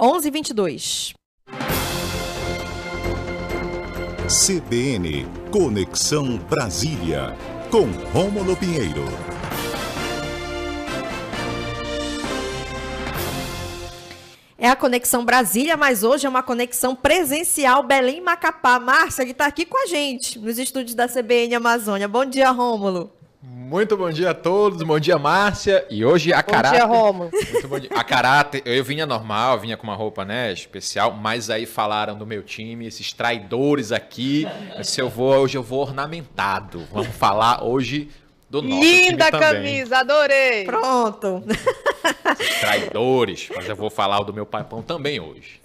11:22. CBN Conexão Brasília com Rômulo Pinheiro. É a Conexão Brasília, mas hoje é uma conexão presencial Belém Macapá. Márcia, que está aqui com a gente nos estúdios da CBN Amazônia. Bom dia, Rômulo. Muito bom dia a todos, bom dia Márcia. E hoje a bom caráter. Bom dia, Rômulo. Muito bom dia. A caráter, eu vinha normal, vinha com uma roupa, né, especial, mas aí falaram do meu time, esses traidores aqui. Se eu vou, hoje eu vou ornamentado. Vamos falar hoje do nosso Linda time camisa, adorei. Pronto. Traidores, mas eu vou falar do meu paipão também hoje.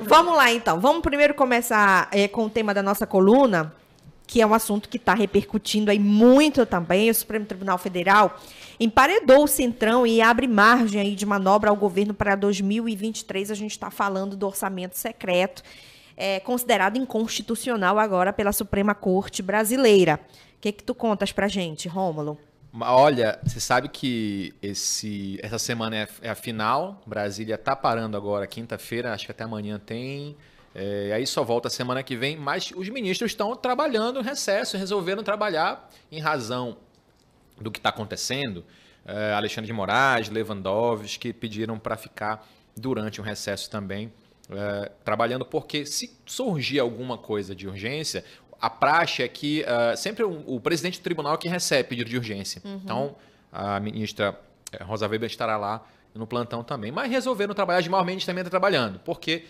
Vamos lá então. Vamos primeiro começar é, com o tema da nossa coluna, que é um assunto que está repercutindo aí muito também. O Supremo Tribunal Federal emparedou o Centrão e abre margem aí de manobra ao governo para 2023. A gente está falando do orçamento secreto, é, considerado inconstitucional agora pela Suprema Corte Brasileira. O que, que tu contas pra gente, Rômulo? Olha, você sabe que esse, essa semana é, é a final. Brasília tá parando agora, quinta-feira, acho que até amanhã tem. É, aí só volta semana que vem, mas os ministros estão trabalhando em recesso, resolveram trabalhar em razão do que está acontecendo. É, Alexandre de Moraes, Lewandowski pediram para ficar durante o recesso também, é, trabalhando, porque se surgir alguma coisa de urgência, a praxe é que uh, sempre o, o, presidente do tribunal é que recebe pedido de urgência. Uhum. Então, a ministra Rosa Weber estará lá no plantão também. Mas resolveram trabalhar, de Mendes também está trabalhando, porque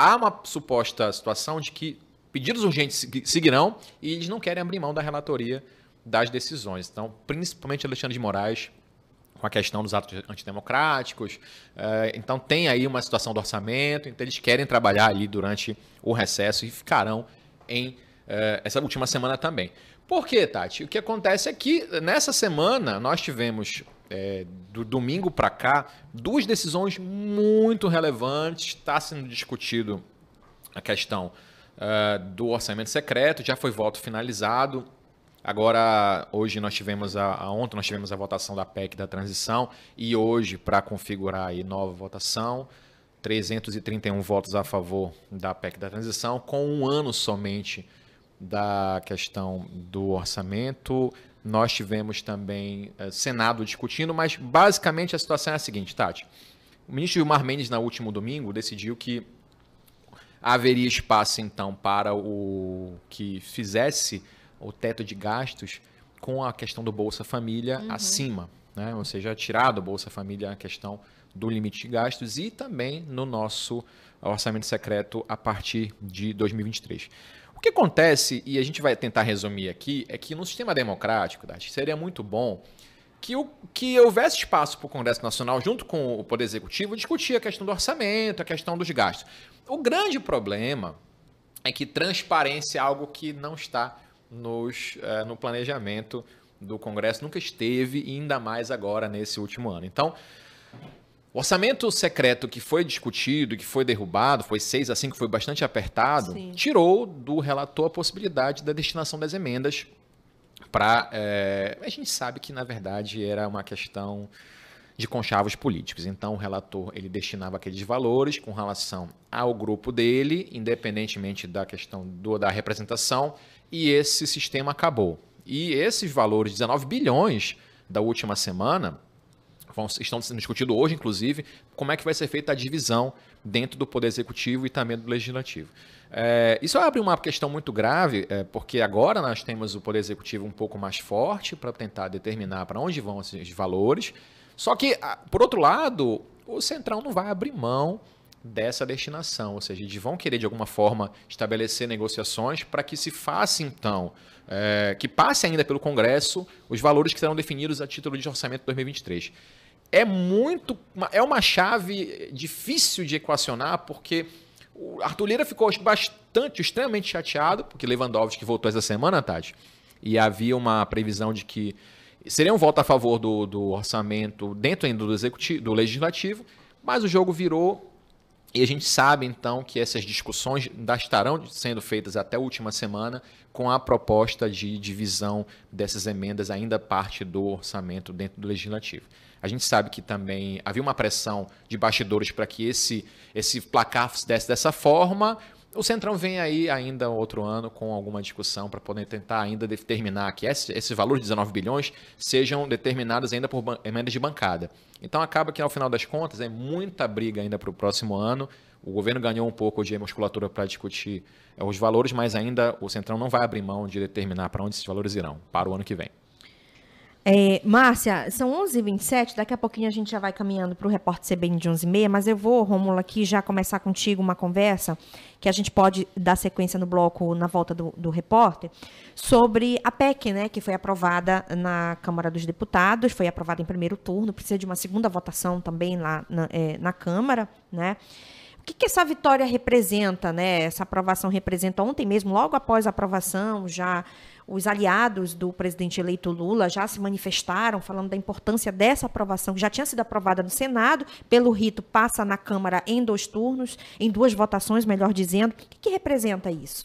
há uma suposta situação de que pedidos urgentes seguirão e eles não querem abrir mão da relatoria das decisões. Então, principalmente Alexandre de Moraes, com a questão dos atos antidemocráticos. Então, tem aí uma situação do orçamento, então eles querem trabalhar ali durante o recesso e ficarão em essa última semana também. Por quê, Tati? O que acontece é que nessa semana nós tivemos, é, do domingo para cá, duas decisões muito relevantes. Está sendo discutido a questão uh, do orçamento secreto, já foi voto finalizado. Agora, hoje nós tivemos a, a, ontem nós tivemos a votação da PEC da transição e hoje para configurar aí nova votação, 331 votos a favor da PEC da transição, com um ano somente da questão do orçamento. Nós tivemos também uh, Senado discutindo, mas basicamente a situação é a seguinte, Tati. O ministro Gilmar Mendes, no último domingo, decidiu que haveria espaço, então, para o que fizesse o teto de gastos com a questão do Bolsa Família uhum. acima, né? ou seja, tirar do Bolsa Família a questão do limite de gastos e também no nosso orçamento secreto a partir de 2023. O que acontece, e a gente vai tentar resumir aqui, é que no sistema democrático, Dati, seria muito bom que, o, que houvesse espaço para o Congresso Nacional, junto com o Poder Executivo, discutir a questão do orçamento, a questão dos gastos. O grande problema é que transparência é algo que não está nos, uh, no planejamento do Congresso, nunca esteve, e ainda mais agora nesse último ano. Então, o orçamento secreto que foi discutido, que foi derrubado, foi 6 a 5, foi bastante apertado, Sim. tirou do relator a possibilidade da destinação das emendas para. É... A gente sabe que, na verdade, era uma questão de conchavos políticos. Então, o relator ele destinava aqueles valores com relação ao grupo dele, independentemente da questão do, da representação, e esse sistema acabou. E esses valores, 19 bilhões da última semana, estão sendo discutidos hoje, inclusive, como é que vai ser feita a divisão dentro do Poder Executivo e também do Legislativo. É, isso abre uma questão muito grave, é, porque agora nós temos o Poder Executivo um pouco mais forte para tentar determinar para onde vão esses valores. Só que, por outro lado, o Centrão não vai abrir mão dessa destinação, ou seja, eles vão querer de alguma forma estabelecer negociações para que se faça então, é, que passe ainda pelo Congresso os valores que serão definidos a título de orçamento 2023 é muito. É uma chave difícil de equacionar, porque o Arthur Lira ficou bastante, extremamente chateado, porque Lewandowski voltou essa semana, Tati, e havia uma previsão de que seria um voto a favor do, do orçamento dentro ainda do, executivo, do legislativo, mas o jogo virou. E a gente sabe então que essas discussões ainda estarão sendo feitas até a última semana com a proposta de divisão dessas emendas ainda parte do orçamento dentro do legislativo. A gente sabe que também havia uma pressão de bastidores para que esse, esse placar se desse dessa forma. O Centrão vem aí ainda outro ano com alguma discussão para poder tentar ainda determinar que esses, esses valores de 19 bilhões sejam determinados ainda por emendas de bancada. Então acaba que, ao final das contas, é muita briga ainda para o próximo ano. O governo ganhou um pouco de musculatura para discutir é, os valores, mas ainda o Centrão não vai abrir mão de determinar para onde esses valores irão para o ano que vem. É, Márcia, são 11h27, daqui a pouquinho a gente já vai caminhando para o repórter CBN de 11h30, mas eu vou, Rômulo, aqui já começar contigo uma conversa que a gente pode dar sequência no bloco na volta do, do repórter, sobre a PEC, né, que foi aprovada na Câmara dos Deputados, foi aprovada em primeiro turno, precisa de uma segunda votação também lá na, é, na Câmara, né? O que, que, essa vitória representa, né? Essa aprovação representa ontem mesmo, logo após a aprovação, já os aliados do presidente eleito Lula já se manifestaram falando da importância dessa aprovação, que já tinha sido aprovada no Senado, pelo rito passa na Câmara em dois turnos, em duas votações, melhor dizendo. O que, que representa isso?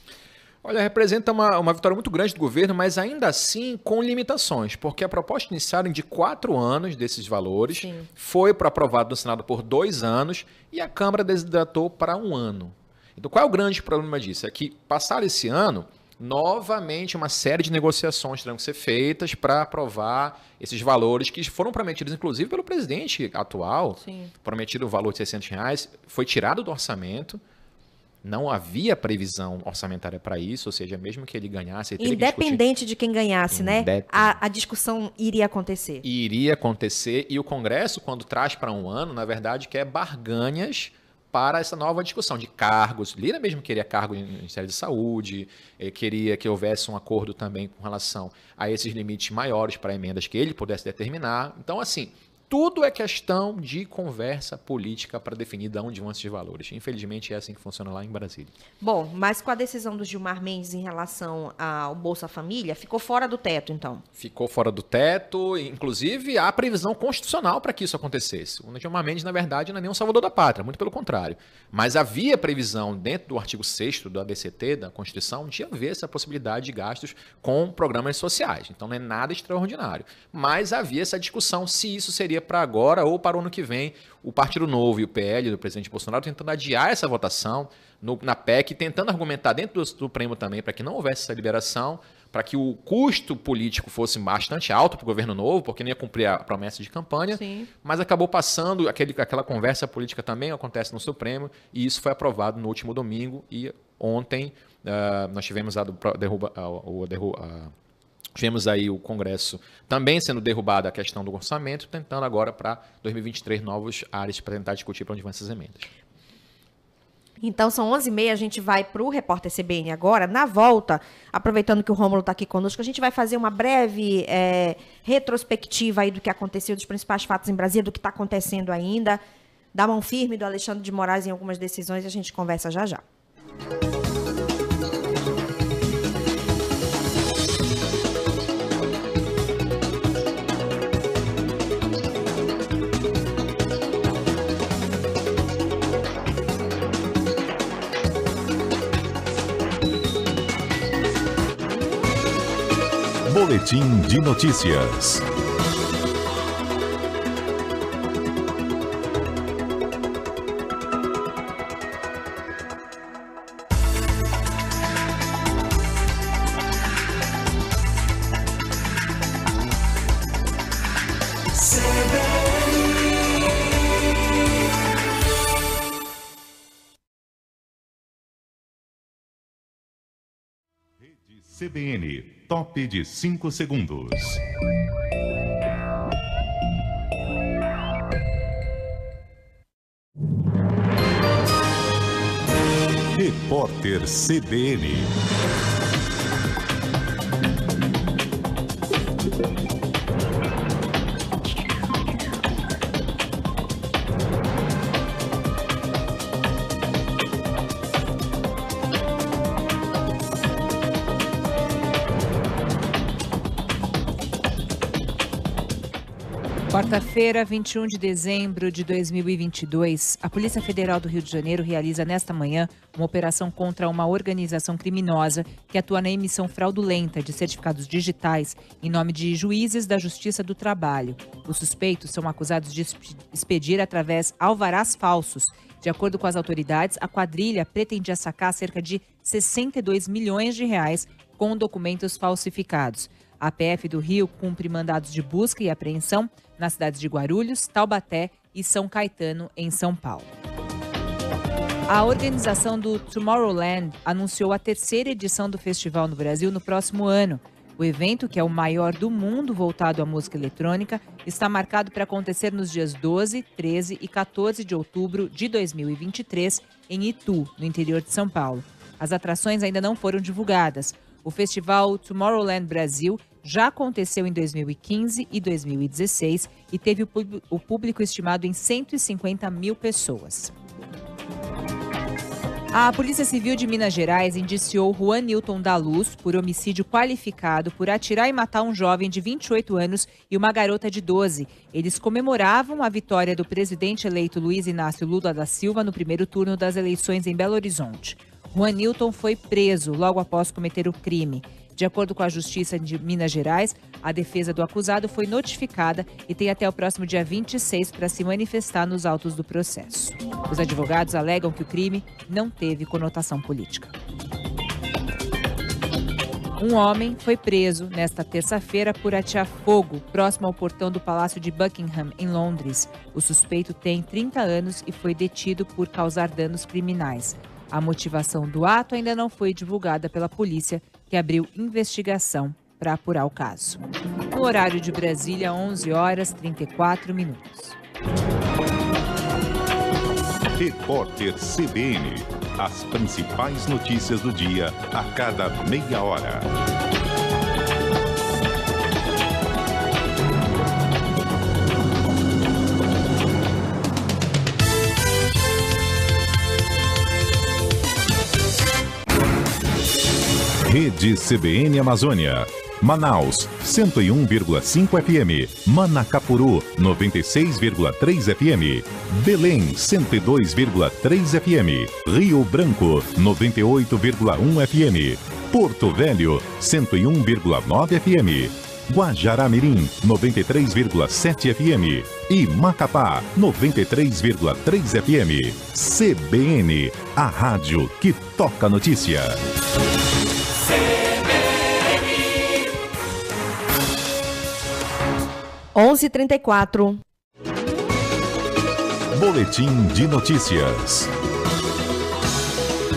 Olha, representa uma, uma vitória muito grande do governo, mas ainda assim com limitações, porque a proposta inicial de quatro anos desses valores Sim. foi para aprovado no Senado por dois anos e a Câmara desidratou para um ano. Então, qual é o grande problema disso? É que, passar esse ano, novamente uma série de negociações terão que ser feitas para aprovar esses valores que foram prometidos, inclusive, pelo presidente atual. Sim. Prometido o valor de 600 reais, foi tirado do orçamento. Não havia previsão orçamentária para isso, ou seja, mesmo que ele ganhasse. Ele Independente de quem ganhasse, né? A, a, discussão iria acontecer. Iria acontecer, e o Congresso, quando traz para um ano, na verdade, quer barganhas para essa nova discussão de cargos. Lira mesmo queria cargo no Ministério de Saúde, eh, queria que houvesse um acordo também com relação a esses limites maiores para emendas que ele pudesse determinar. Então, assim, tudo é questão de conversa política para definir de onde vão esses valores. Infelizmente, é assim que funciona lá em Brasília. Bom, mas com a decisão do Gilmar Mendes em relação ao Bolsa Família, ficou fora do teto, então? Ficou fora do teto, inclusive há previsão constitucional para que isso acontecesse. O Gilmar Mendes, na verdade, não é nem um salvador da pátria, muito pelo contrário. Mas havia previsão dentro do artigo 6 do ADCT, da Constituição, de haver essa possibilidade de gastos com programas sociais. Então não é nada extraordinário. Mas havia essa discussão se isso seria seria para agora ou para o ano que vem. O Partido Novo e o PL do presidente Bolsonaro tentando adiar essa votação no, na PEC, tentando argumentar dentro do Supremo também para que não houvesse essa liberação, para que o custo político fosse bastante alto para o governo novo, porque não ia cumprir a promessa de campanha, Sim. mas acabou passando, aquele, aquela conversa política também acontece no Supremo, e isso foi aprovado no último domingo, e ontem uh, nós tivemos a, derruba, a, a, a Tivemos aí o Congresso também sendo derrubado a questão do orçamento, tentando agora para 2023 novos áreas para tentar discutir para onde vão essas emendas. Então, são 11h30, a gente vai para o Repórter CBN agora. Na volta, aproveitando que o Rômulo está aqui conosco, a gente vai fazer uma breve é, retrospectiva aí do que aconteceu, dos principais fatos em Brasília, do que está acontecendo ainda, da mão firme do Alexandre de Moraes em algumas decisões e a gente conversa já já. Boletim de notícias. CBN Top de 5 segundos. Repórter CBN. Quarta-feira, 21 de dezembro de 2022, a Polícia Federal do Rio de Janeiro realiza nesta manhã uma operação contra uma organização criminosa que atua na emissão fraudulenta de certificados digitais em nome de juízes da Justiça do Trabalho. Os suspeitos são acusados de expedir através alvarás falsos. De acordo com as autoridades, a quadrilha pretendia sacar cerca de 62 milhões de reais com documentos falsificados. A PF do Rio cumpre mandados de busca e apreensão nas cidades de Guarulhos, Taubaté e São Caetano, em São Paulo. A organização do Tomorrowland anunciou a terceira edição do festival no Brasil no próximo ano. O evento, que é o maior do mundo voltado à música eletrônica, está marcado para acontecer nos dias 12, 13 e 14 de outubro de 2023 em Itu, no interior de São Paulo. As atrações ainda não foram divulgadas. O festival Tomorrowland Brasil já aconteceu em 2015 e 2016 e teve o público estimado em 150 mil pessoas. A Polícia Civil de Minas Gerais indiciou Juan Newton da Luz por homicídio qualificado por atirar e matar um jovem de 28 anos e uma garota de 12. Eles comemoravam a vitória do presidente eleito Luiz Inácio Lula da Silva no primeiro turno das eleições em Belo Horizonte. Juan Newton foi preso logo após cometer o crime. De acordo com a Justiça de Minas Gerais, a defesa do acusado foi notificada e tem até o próximo dia 26 para se manifestar nos autos do processo. Os advogados alegam que o crime não teve conotação política. Um homem foi preso nesta terça-feira por atear fogo próximo ao portão do Palácio de Buckingham, em Londres. O suspeito tem 30 anos e foi detido por causar danos criminais. A motivação do ato ainda não foi divulgada pela polícia, que abriu investigação para apurar o caso. No horário de Brasília, 11 horas 34 minutos. Repórter CBN. As principais notícias do dia a cada meia hora. Rede CBN Amazônia. Manaus, 101,5 FM. Manacapuru, 96,3 FM. Belém, 102,3 FM. Rio Branco, 98,1 FM. Porto Velho, 101,9 FM. Guajará-Mirim, 93,7 FM. E Macapá, 93,3 FM. CBN, a rádio que toca notícia. 11:34. Boletim de notícias.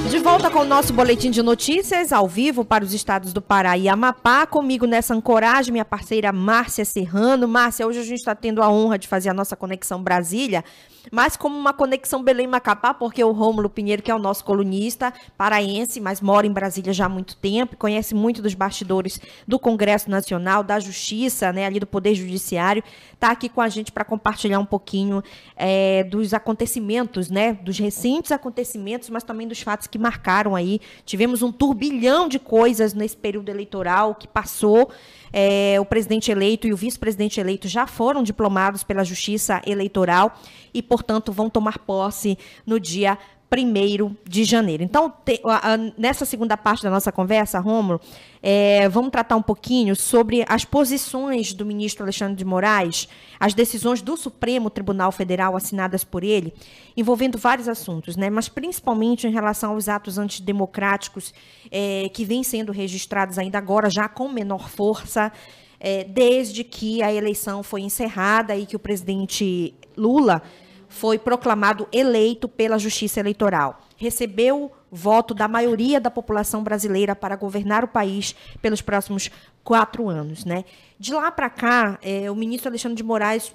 De volta com o nosso boletim de notícias, ao vivo para os estados do Pará e Amapá. Comigo nessa ancoragem, minha parceira Márcia Serrano. Márcia, hoje a gente está tendo a honra de fazer a nossa conexão Brasília mas como uma conexão Belém-Macapá, porque o Rômulo Pinheiro, que é o nosso colunista paraense, mas mora em Brasília já há muito tempo, conhece muito dos bastidores do Congresso Nacional, da Justiça, né, ali do Poder Judiciário, está aqui com a gente para compartilhar um pouquinho é, dos acontecimentos, né, dos recentes acontecimentos, mas também dos fatos que marcaram aí. Tivemos um turbilhão de coisas nesse período eleitoral que passou. É, o presidente eleito e o vice-presidente eleito já foram diplomados pela Justiça Eleitoral e, portanto, vão tomar posse no dia 1 de janeiro. Então, te, a, a, nessa segunda parte da nossa conversa, Romulo, é, vamos tratar um pouquinho sobre as posições do ministro Alexandre de Moraes, as decisões do Supremo Tribunal Federal assinadas por ele, envolvendo vários assuntos, né? mas principalmente em relação aos atos antidemocráticos é, que vêm sendo registrados ainda agora, já com menor força, é, desde que a eleição foi encerrada e que o presidente Lula foi proclamado eleito pela Justiça Eleitoral. Recebeu voto da maioria da população brasileira para governar o país pelos próximos quatro anos. Né? De lá para cá, é, o ministro Alexandre de Moraes,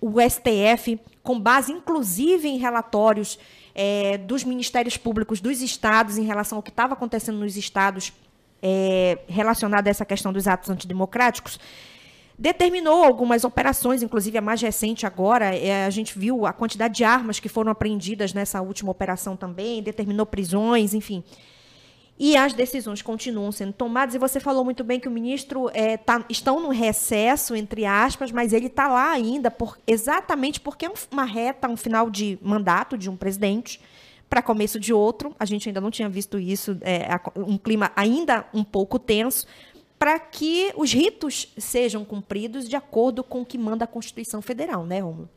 o STF, com base inclusive em relatórios é, dos ministérios públicos dos estados em relação ao que estava acontecendo nos estados é, relacionado a essa questão dos atos antidemocráticos, determinou algumas operações, inclusive a mais recente agora, é, a gente viu a quantidade de armas que foram apreendidas nessa última operação também, determinou prisões, enfim. e as decisões continuam sendo tomadas. E você falou muito bem que o ministro é, tá, estão no recesso, entre aspas, mas ele está lá ainda por, exatamente porque é uma reta, um final de mandato de um presidente para começo de outro. A gente ainda não tinha visto isso, é, um clima ainda um pouco tenso, para que os ritos sejam cumpridos de acordo com o que manda a Constituição Federal, né, Romulo?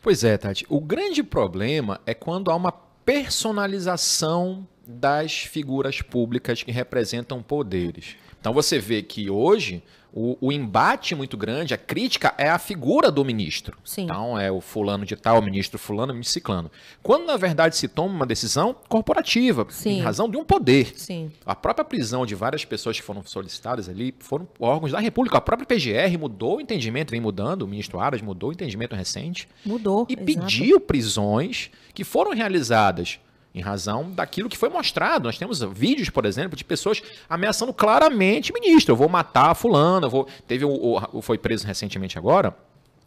Pois é, Tati. O grande problema é quando há uma personalização das figuras públicas que representam poderes. Então você vê que hoje o, o, embate muito grande, a crítica é a figura do ministro. Sim. Então é o fulano de tal, o ministro fulano, o ministro ciclano. Quando na verdade se toma uma decisão corporativa, Sim. em razão de um poder. Sim. A própria prisão de várias pessoas que foram solicitadas ali foram órgãos da República. A própria PGR mudou o entendimento, vem mudando, o ministro Aras mudou o entendimento recente. Mudou. E exato. pediu prisões que foram realizadas em razão daquilo que foi mostrado. Nós temos vídeos, por exemplo, de pessoas ameaçando claramente ministro. Eu vou matar fulano, eu vou... Teve o, o, foi preso recentemente agora,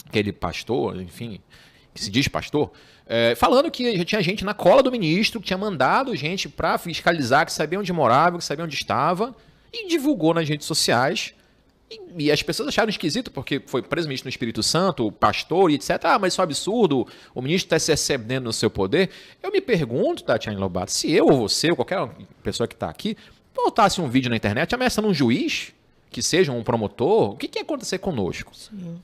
aquele pastor, enfim, que se diz pastor, é, falando que tinha gente na cola do ministro, que tinha mandado gente para fiscalizar, que sabia onde morava, que sabia onde estava, e divulgou nas redes sociais e, e, as pessoas acharam esquisito, porque foi preso ministro no Espírito Santo, pastor e etc. Ah, mas isso é um absurdo, o ministro está se excedendo no seu poder. Eu me pergunto, Tatiana Lobato, se eu ou você, ou qualquer pessoa que está aqui, botasse um vídeo na internet ameaçando um juiz, que seja um promotor, o que, que ia acontecer conosco?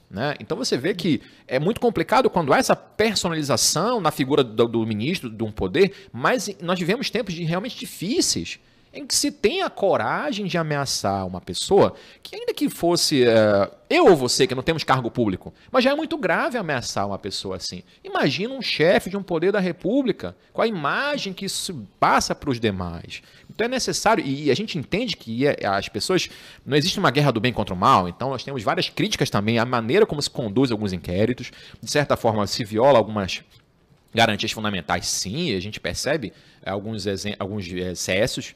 Né? Então você vê que é muito complicado quando há essa personalização na figura do, do ministro, de um poder, mas nós vivemos tempos de, realmente difíceis em que se tem a coragem de ameaçar uma pessoa que, ainda que fosse uh, eu ou você, que não temos cargo público, mas já é muito grave ameaçar uma pessoa assim. Imagina um chefe de um poder da República, com a imagem que isso passa para os demais. Então é necessário, e a gente entende que é, as pessoas. Não existe uma guerra do bem contra o mal, então nós temos várias críticas também à maneira como se conduz alguns inquéritos. De certa forma, se viola algumas garantias fundamentais, sim, a gente percebe alguns, alguns excessos.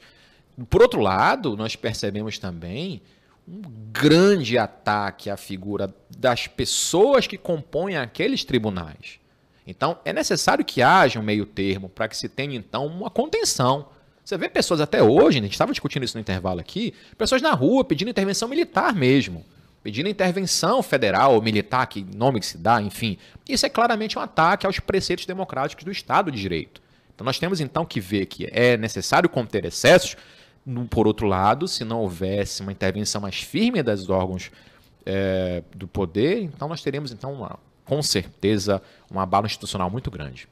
Por outro lado, nós percebemos também um grande ataque à figura das pessoas que compõem aqueles tribunais. Então, é necessário que haja um meio termo para que se tenha, então, uma contenção. Você vê pessoas até hoje, a gente estava discutindo isso no intervalo aqui, pessoas na rua pedindo intervenção militar mesmo. Pedindo intervenção federal ou militar, que nome que se dá, enfim. Isso é claramente um ataque aos preceitos democráticos do Estado de Direito. Então nós temos então que ver que é necessário conter excessos, por outro lado, se não houvesse uma intervenção mais firme dos órgãos é, do poder, então nós teríamos, então, uma, com certeza, um abalo institucional muito grande.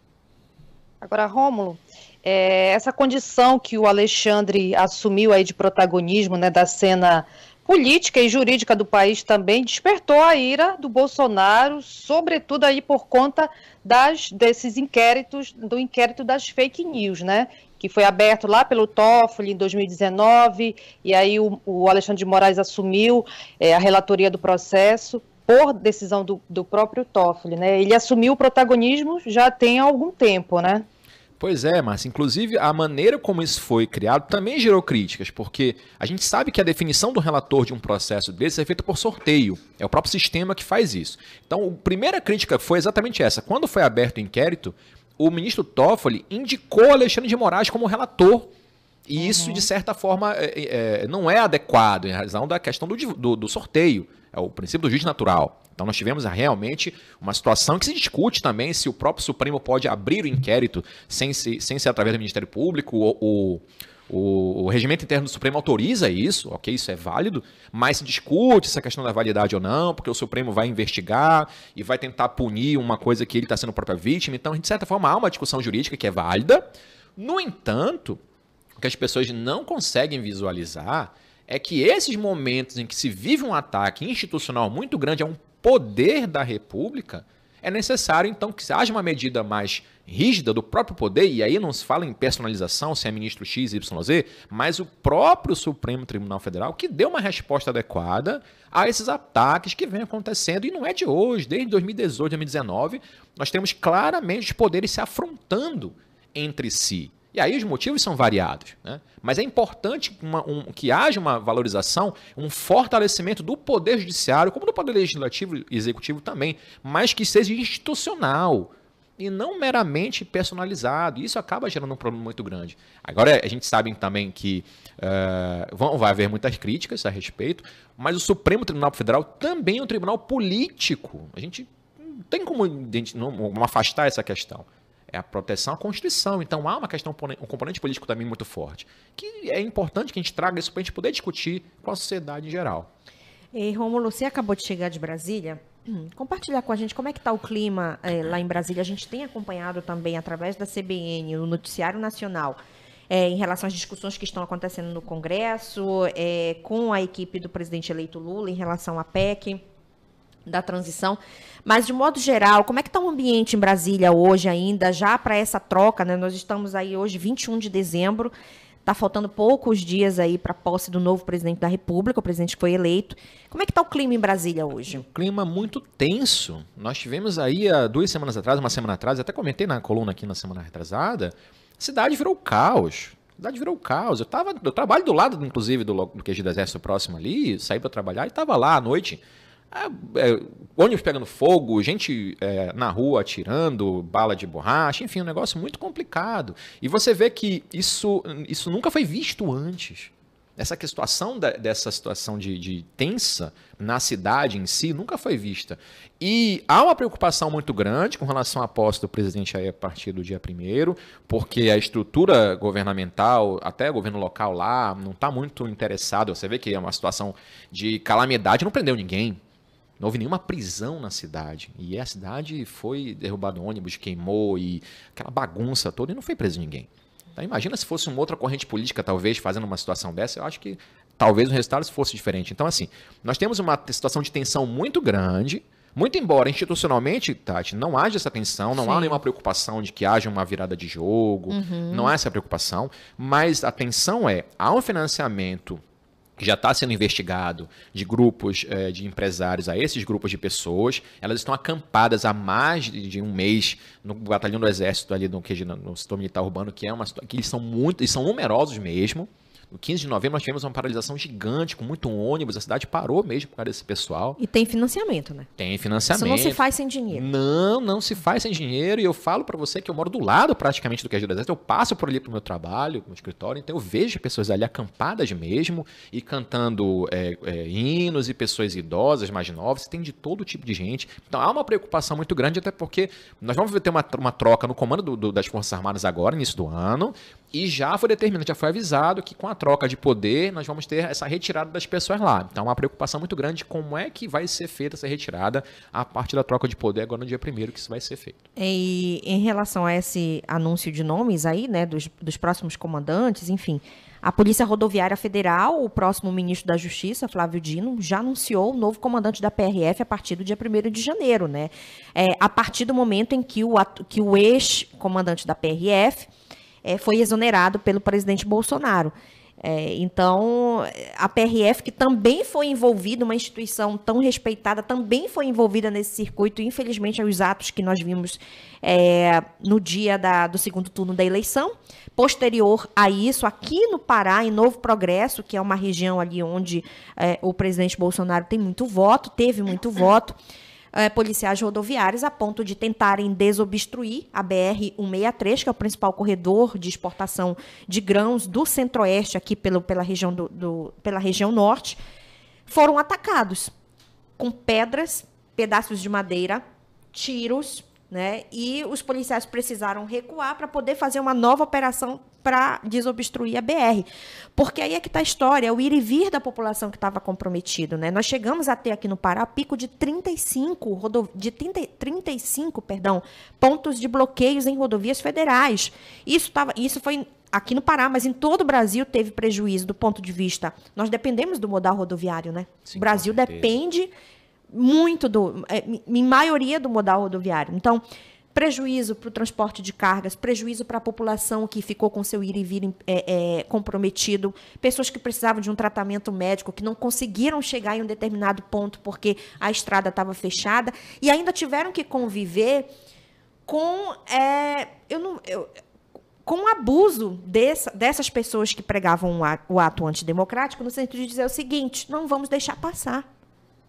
Agora, Rômulo, é, essa condição que o Alexandre assumiu aí de protagonismo né, da cena política e jurídica do país também despertou a ira do Bolsonaro, sobretudo aí por conta das, desses inquéritos, do inquérito das fake news, né? que foi aberto lá pelo Toffoli em 2019, e aí o, o Alexandre de Moraes assumiu é, a relatoria do processo por decisão do, do próprio Toffoli, né? Ele assumiu o protagonismo já tem algum tempo, né? Pois é, Márcia. Inclusive, a maneira como isso foi criado também gerou críticas, porque a gente sabe que a definição do relator de um processo desse é feita por sorteio. É o próprio sistema que faz isso. Então, a primeira crítica foi exatamente essa. Quando foi aberto o inquérito, o ministro Toffoli indicou Alexandre de Moraes como relator. E uhum. isso, de certa forma, é, é, é, não é adequado em razão da questão do, do, do, sorteio. É o princípio do juiz natural. Então, nós tivemos realmente uma situação que se discute também se o próprio Supremo pode abrir o inquérito sem, se, sem ser através do Ministério Público ou, o, o, regimento interno do Supremo autoriza isso, ok, isso é válido, mas se discute essa questão da validade ou não, porque o Supremo vai investigar e vai tentar punir uma coisa que ele está sendo própria vítima. Então, de certa forma, há uma discussão jurídica que é válida. No entanto, o que as pessoas não conseguem visualizar é que esses momentos em que se vive um ataque institucional muito grande a um poder da República, é necessário então que haja uma medida mais rígida do próprio poder, e aí não se fala em personalização, se é ministro X, Y, Z, mas o próprio Supremo Tribunal Federal que deu uma resposta adequada a esses ataques que vem acontecendo, e não é de hoje, desde 2018, 2019, nós temos claramente os poderes se afrontando entre si. E aí os motivos são variados. Né? Mas é importante uma, um, que haja uma valorização, um fortalecimento do poder judiciário, como do poder legislativo e executivo também, mas que seja institucional e não meramente personalizado. Isso acaba gerando um problema muito grande. Agora, a gente sabe também que uh, vão, vai haver muitas críticas a respeito, mas o Supremo Tribunal Federal também é um tribunal político. A gente não tem como não, afastar essa questão. É a proteção à Constituição. Então há uma questão, um componente político também muito forte. Que é importante que a gente traga isso para a gente poder discutir com a sociedade em geral. E Romulo, você acabou de chegar de Brasília. Compartilhar com a gente como é que está o clima é, lá em Brasília. A gente tem acompanhado também através da CBN, o Noticiário Nacional, é, em relação às discussões que estão acontecendo no Congresso, é, com a equipe do presidente eleito Lula em relação à PEC da transição. Mas, de modo geral, como é que está o ambiente em Brasília hoje ainda, já para essa troca, né? Nós estamos aí hoje, 21 de dezembro, Está faltando poucos dias aí para a posse do novo presidente da República, o presidente que foi eleito. Como é que está o clima em Brasília hoje? Um clima muito tenso. Nós tivemos aí há duas semanas atrás, uma semana atrás, até comentei na coluna aqui na semana retrasada, a cidade virou caos. A cidade virou caos. Eu, tava, eu trabalho do lado, inclusive, do, do QG do Exército próximo ali, saí para trabalhar e estava lá à noite é, é, ônibus pegando fogo, gente é, na rua atirando, bala de borracha, enfim, um negócio muito complicado. E você vê que isso, isso nunca foi visto antes. Essa situação da, dessa situação de, de, tensa na cidade em si nunca foi vista. E há uma preocupação muito grande com relação à posse do presidente aí a partir do dia 1 porque a estrutura governamental, até o governo local lá, não está muito interessado. Você vê que é uma situação de calamidade, não prendeu ninguém. Não houve nenhuma prisão na cidade. E a cidade foi derrubado ônibus, queimou e aquela bagunça toda e não foi preso ninguém. Então imagina se fosse uma outra corrente política, talvez, fazendo uma situação dessa, eu acho que talvez o resultado fosse diferente. Então, assim, nós temos uma situação de tensão muito grande, muito embora institucionalmente, Tati, não haja essa tensão, não Sim. há nenhuma preocupação de que haja uma virada de jogo, uhum. não há essa preocupação, mas a tensão é, há um financiamento que já está sendo investigado de grupos é, de empresários a esses grupos de pessoas. Elas estão acampadas há mais de, um mês no batalhão do exército ali no, no setor militar urbano, que é uma que eles são muito, eles são numerosos mesmo. No 15 de novembro nós tivemos uma paralisação gigante, com muito ônibus, a cidade parou mesmo por causa desse pessoal. E tem financiamento, né? Tem financiamento. Isso não se faz sem dinheiro. Não, não se faz sem dinheiro. E eu falo para você que eu moro do lado praticamente do QG do Exército. Eu passo por ali pro meu trabalho, no escritório, então eu vejo pessoas ali acampadas mesmo e cantando é, é, hinos e pessoas idosas, mais novas. Tem de todo tipo de gente. Então há uma preocupação muito grande, até porque nós vamos ter uma, uma troca no comando do, do, das Forças Armadas agora, início do ano. E já foi determinado, já foi avisado que com a troca de poder nós vamos ter essa retirada das pessoas lá. Então, uma preocupação muito grande como é que vai ser feita essa retirada a partir da troca de poder agora no dia primeiro que isso vai ser feito. E em relação a esse anúncio de nomes aí, né, dos, dos próximos comandantes, enfim, a Polícia Rodoviária Federal, o próximo ministro da Justiça, Flávio Dino, já anunciou o novo comandante da PRF a partir do dia 1 de janeiro, né? É, a partir do momento em que o, que o ex-comandante da PRF é, foi exonerado pelo presidente Bolsonaro. É, então, a PRF, que também foi envolvida, uma instituição tão respeitada, também foi envolvida nesse circuito. Infelizmente, os atos que nós vimos é, no dia da, do segundo turno da eleição. Posterior a isso, aqui no Pará, em Novo Progresso, que é uma região ali onde é, o presidente Bolsonaro tem muito voto, teve muito voto é, policiais rodoviários a ponto de tentarem desobstruir a BR-163, que é o principal corredor de exportação de grãos do centro-oeste, aqui pelo, pela, região do, do, pela região norte, foram atacados com pedras, pedaços de madeira, tiros, né? E os policiais precisaram recuar para poder fazer uma nova operação para desobstruir a BR. Porque aí é que está a história, é o ir e vir da população que estava comprometido. Né? Nós chegamos a ter aqui no Pará pico de 35, rodo... de 30... 35 perdão, pontos de bloqueios em rodovias federais. Isso, tava... Isso foi aqui no Pará, mas em todo o Brasil teve prejuízo do ponto de vista. Nós dependemos do modal rodoviário, né? Sim, o Brasil depende muito do, é, em maioria do modal rodoviário. Então, prejuízo para o transporte de cargas, prejuízo para a população que ficou com seu ir e vir é, é, comprometido, pessoas que precisavam de um tratamento médico, que não conseguiram chegar em um determinado ponto porque a estrada estava fechada e ainda tiveram que conviver com é, eu não, eu, com o abuso dessa, dessas pessoas que pregavam o ato antidemocrático, no sentido de dizer o seguinte: não vamos deixar passar.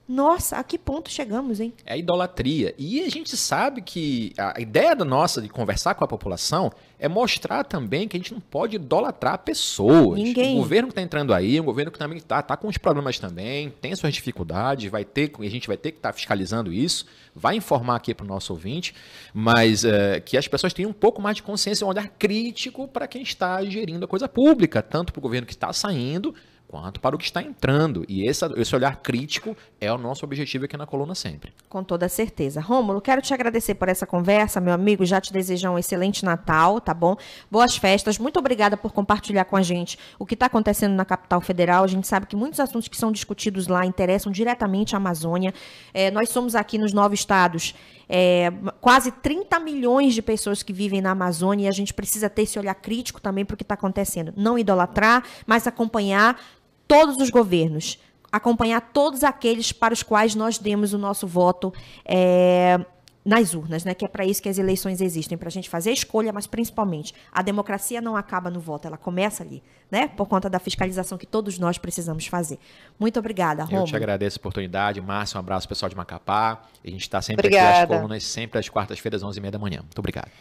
Nossa, a que ponto chegamos, hein? É idolatria. E a gente sabe que a ideia da nossa de conversar com a população é mostrar também que a gente não pode idolatrar pessoas. Ninguém. O governo que está entrando aí, um governo que também está tá com os problemas também, tem suas dificuldades, vai ter, a gente vai ter que estar tá fiscalizando isso, vai informar aqui para o nosso ouvinte, mas é, que as pessoas tenham um pouco mais de consciência, um olhar crítico para quem está gerindo a coisa pública, tanto para o governo que está saindo, quanto para o que está entrando. E esse, esse olhar crítico é o nosso objetivo aqui na coluna sempre. Com toda certeza. Rômulo, quero te agradecer por essa conversa, meu amigo. Já te desejar um excelente Natal, tá bom? Boas festas. Muito obrigada por compartilhar com a gente o que está acontecendo na capital federal. A gente sabe que muitos assuntos que são discutidos lá interessam diretamente a Amazônia. É, nós somos aqui nos nove estados. É, quase 30 milhões de pessoas que vivem na Amazônia e a gente precisa ter esse olhar crítico também para o que está acontecendo. Não idolatrar, mas acompanhar todos os governos, acompanhar todos aqueles para os quais nós demos o nosso voto é, nas urnas, né? Que é para isso que as eleições existem, para a gente fazer a escolha, mas principalmente a democracia não acaba no voto, ela começa ali, né? Por conta da fiscalização que todos nós precisamos fazer. Muito obrigada, Romulo. Eu te agradeço a oportunidade, Márcio, um abraço pessoal de Macapá. A gente está sempre Obrigada. aqui às colunas, sempre às quartas-feiras, 11h30 da manhã. Muito obrigado.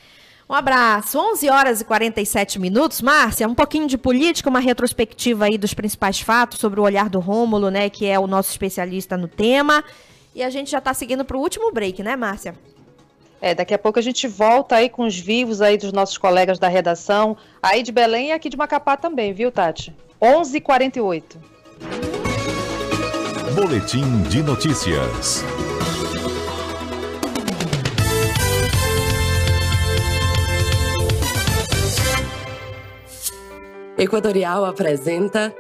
Um abraço. 11 horas e 47 minutos. Márcia, um pouquinho de política, uma retrospectiva aí dos principais fatos sobre o olhar do Rômulo, né, que é o nosso especialista no tema. E a gente já está seguindo para o último break, né, Márcia? É, daqui a pouco a gente volta aí com os vivos aí dos nossos colegas da redação, aí de Belém e aqui de Macapá também, viu, Tati? 11h48. Boletim de notícias. Equatorial apresenta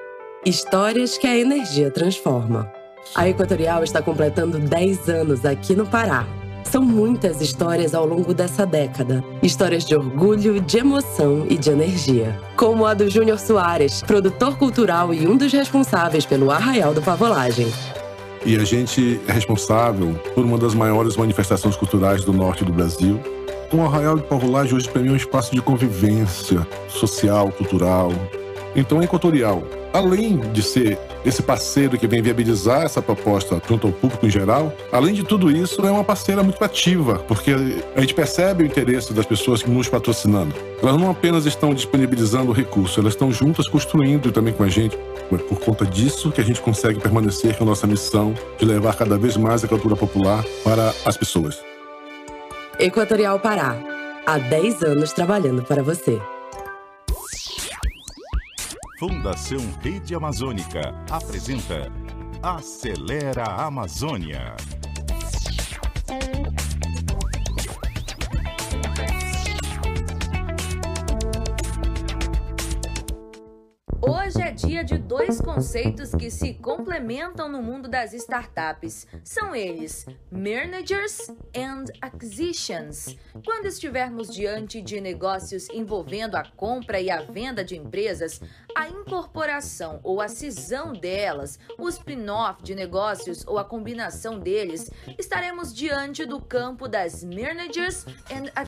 Histórias que a Energia Transforma. A Equatorial está completando 10 anos aqui no Pará. São muitas histórias ao longo dessa década. Histórias de orgulho, de emoção e de energia. Como a do Júnior Soares, produtor cultural e um dos responsáveis pelo Arraial do Pavolagem. E a gente é responsável por uma das maiores manifestações culturais do norte do Brasil. O Arraial de Pavolagem hoje para mim é um espaço de convivência social, cultural. Então, a Equatorial, além de ser esse parceiro que vem viabilizar essa proposta junto ao público em geral, além de tudo isso, é uma parceira muito ativa, porque a gente percebe o interesse das pessoas nos patrocinando. Elas não apenas estão disponibilizando o recurso, elas estão juntas construindo também com a gente. É por conta disso que a gente consegue permanecer com a nossa missão de levar cada vez mais a cultura popular para as pessoas. Equatorial Pará. Há 10 anos trabalhando para você. Fundação Rede Amazônica apresenta Acelera Amazônia. Hoje é dia de dois conceitos que se complementam no mundo das startups. São eles Managers and Acquisitions. Quando estivermos diante de negócios envolvendo a compra e a venda de empresas, a incorporação ou a cisão delas, o spin-off de negócios ou a combinação deles, estaremos diante do campo das Managers and